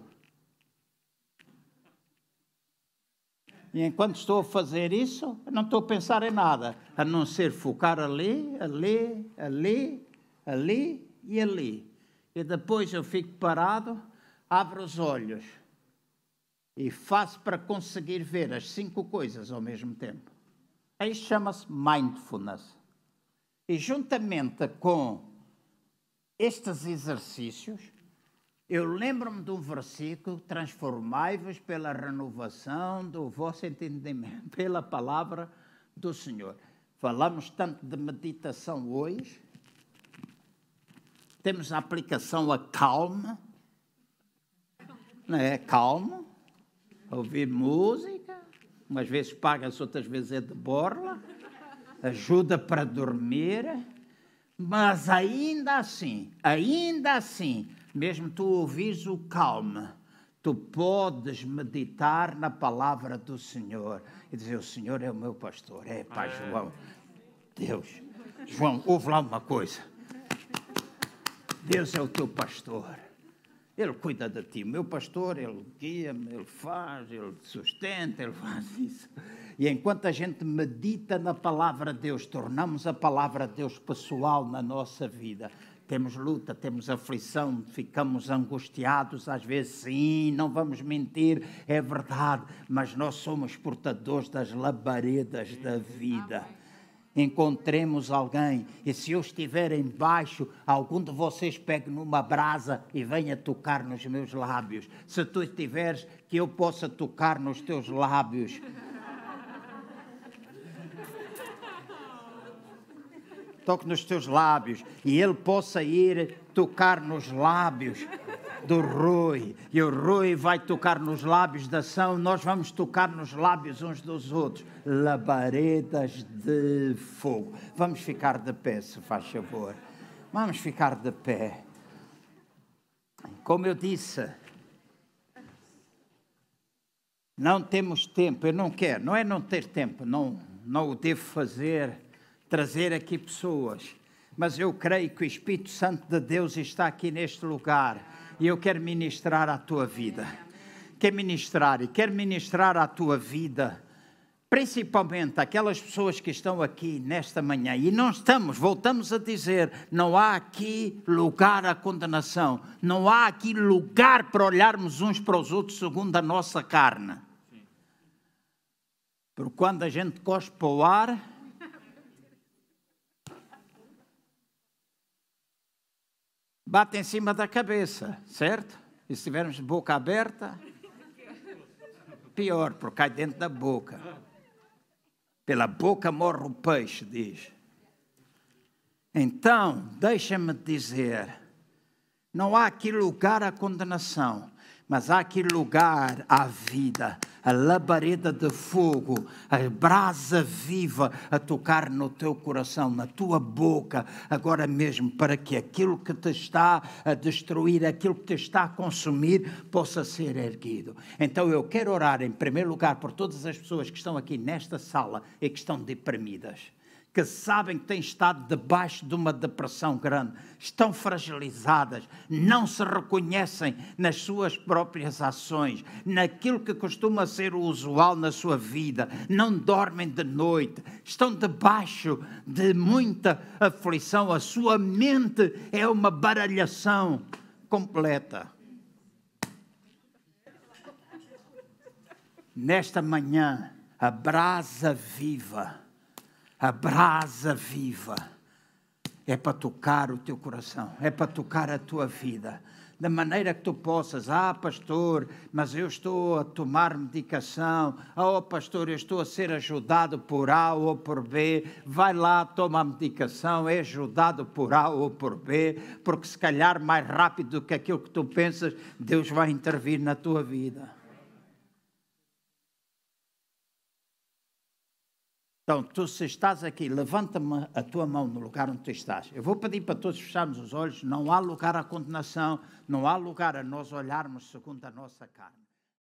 E enquanto estou a fazer isso, não estou a pensar em nada, a não ser focar ali, ali, ali, ali e ali. E depois eu fico parado, abro os olhos e faço para conseguir ver as cinco coisas ao mesmo tempo. Isto chama-se mindfulness. E juntamente com estes exercícios, eu lembro-me de um versículo: transformai-vos pela renovação do vosso entendimento, pela palavra do Senhor. Falamos tanto de meditação hoje, temos a aplicação a calma, não é? Calma, ouvir música umas vezes paga-se, outras vezes é de borla, ajuda para dormir, mas ainda assim, ainda assim, mesmo tu ouvires o calma, tu podes meditar na palavra do Senhor e dizer: O Senhor é o meu pastor. É, Pai João, Deus, João, ouve lá uma coisa. Deus é o teu pastor. Ele cuida de ti. Meu pastor, ele guia-me, ele faz, ele sustenta, ele faz isso. E enquanto a gente medita na palavra de Deus, tornamos a palavra de Deus pessoal na nossa vida. Temos luta, temos aflição, ficamos angustiados, às vezes sim, não vamos mentir, é verdade, mas nós somos portadores das labaredas da vida encontremos alguém. E se eu estiver embaixo, algum de vocês pegue numa brasa e venha tocar nos meus lábios. Se tu estiveres, que eu possa tocar nos teus lábios. Toque nos teus lábios e ele possa ir tocar nos lábios do Rui. E o Rui vai tocar nos lábios da ação, nós vamos tocar nos lábios uns dos outros. Labaredas de fogo. Vamos ficar de pé, se faz favor. Vamos ficar de pé. Como eu disse, não temos tempo, eu não quero, não é não ter tempo, não, não o devo fazer, trazer aqui pessoas, mas eu creio que o Espírito Santo de Deus está aqui neste lugar e eu quero ministrar à tua vida. Quero ministrar e quero ministrar à tua vida, principalmente aquelas pessoas que estão aqui nesta manhã e não estamos, voltamos a dizer, não há aqui lugar à condenação, não há aqui lugar para olharmos uns para os outros segundo a nossa carne. Porque quando a gente cospe para o ar, bate em cima da cabeça, certo? E se tivermos boca aberta, pior, porque cai dentro da boca. Pela boca morre o peixe, diz. Então, deixa-me dizer, não há aqui lugar à condenação mas há aquele lugar à vida, a labareda de fogo, a brasa viva a tocar no teu coração, na tua boca, agora mesmo, para que aquilo que te está a destruir, aquilo que te está a consumir, possa ser erguido. Então eu quero orar em primeiro lugar por todas as pessoas que estão aqui nesta sala e que estão deprimidas que sabem que têm estado debaixo de uma depressão grande, estão fragilizadas, não se reconhecem nas suas próprias ações, naquilo que costuma ser o usual na sua vida, não dormem de noite, estão debaixo de muita aflição, a sua mente é uma baralhação completa. Nesta manhã, a brasa viva a brasa viva é para tocar o teu coração, é para tocar a tua vida. Da maneira que tu possas, ah, pastor, mas eu estou a tomar medicação, ah, oh, pastor, eu estou a ser ajudado por A ou por B. Vai lá, toma a medicação, é ajudado por A ou por B, porque se calhar mais rápido do que aquilo que tu pensas, Deus vai intervir na tua vida. Então, tu se estás aqui, levanta-me a tua mão no lugar onde tu estás. Eu vou pedir para todos fecharmos os olhos. Não há lugar à condenação, não há lugar a nós olharmos segundo a nossa carne.